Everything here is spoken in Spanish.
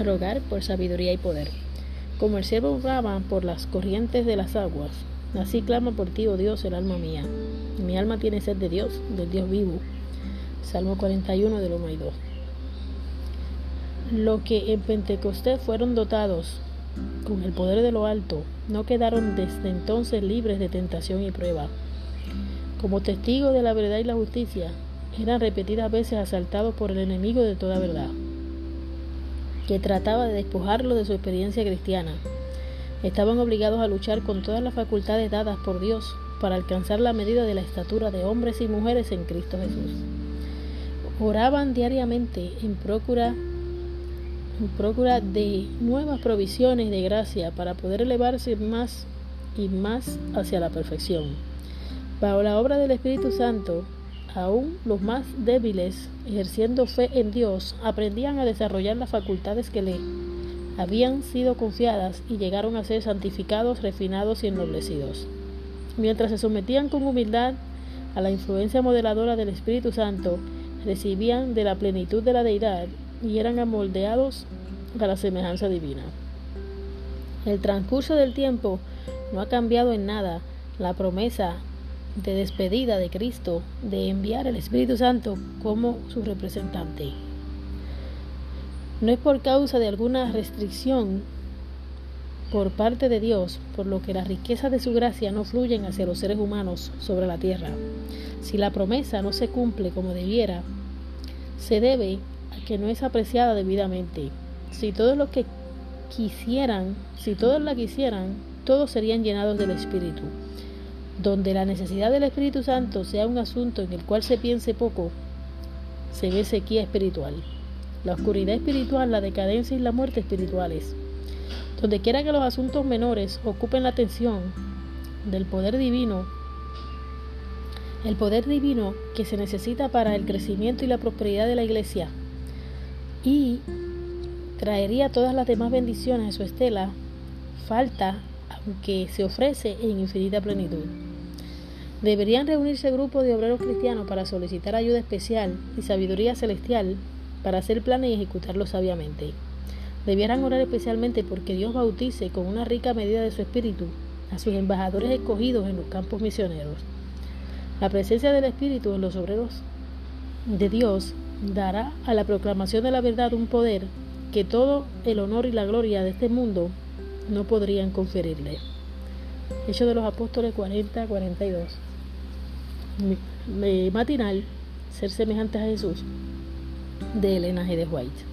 rogar por sabiduría y poder. Como el siervo brama por las corrientes de las aguas, así clama por ti, oh Dios, el alma mía. Mi alma tiene sed de Dios, del Dios vivo. Salmo 41 del 1 y 2. Lo que en Pentecostés fueron dotados con el poder de lo alto, no quedaron desde entonces libres de tentación y prueba. Como testigos de la verdad y la justicia, eran repetidas veces asaltados por el enemigo de toda verdad, que trataba de despojarlo de su experiencia cristiana. Estaban obligados a luchar con todas las facultades dadas por Dios para alcanzar la medida de la estatura de hombres y mujeres en Cristo Jesús. Oraban diariamente en procura, en procura de nuevas provisiones de gracia para poder elevarse más y más hacia la perfección. Bajo la obra del Espíritu Santo, Aún los más débiles, ejerciendo fe en Dios, aprendían a desarrollar las facultades que le habían sido confiadas y llegaron a ser santificados, refinados y ennoblecidos. Mientras se sometían con humildad a la influencia modeladora del Espíritu Santo, recibían de la plenitud de la deidad y eran amoldeados a la semejanza divina. El transcurso del tiempo no ha cambiado en nada la promesa de despedida de Cristo de enviar el Espíritu Santo como su representante. No es por causa de alguna restricción por parte de Dios, por lo que las riquezas de su gracia no fluyen hacia los seres humanos sobre la tierra. Si la promesa no se cumple como debiera, se debe a que no es apreciada debidamente. Si todos los que quisieran, si todos la quisieran, todos serían llenados del Espíritu donde la necesidad del Espíritu Santo sea un asunto en el cual se piense poco, se ve sequía espiritual. La oscuridad espiritual, la decadencia y la muerte espirituales. Donde quiera que los asuntos menores ocupen la atención del poder divino, el poder divino que se necesita para el crecimiento y la prosperidad de la iglesia, y traería todas las demás bendiciones a su estela, falta, aunque se ofrece en infinita plenitud. Deberían reunirse grupos de obreros cristianos para solicitar ayuda especial y sabiduría celestial para hacer planes y ejecutarlos sabiamente. Debieran orar especialmente porque Dios bautice con una rica medida de su espíritu a sus embajadores escogidos en los campos misioneros. La presencia del Espíritu en los obreros de Dios dará a la proclamación de la verdad un poder que todo el honor y la gloria de este mundo no podrían conferirle. Hechos de los Apóstoles 40-42 matinal, ser semejante a Jesús, de Elena G. de White.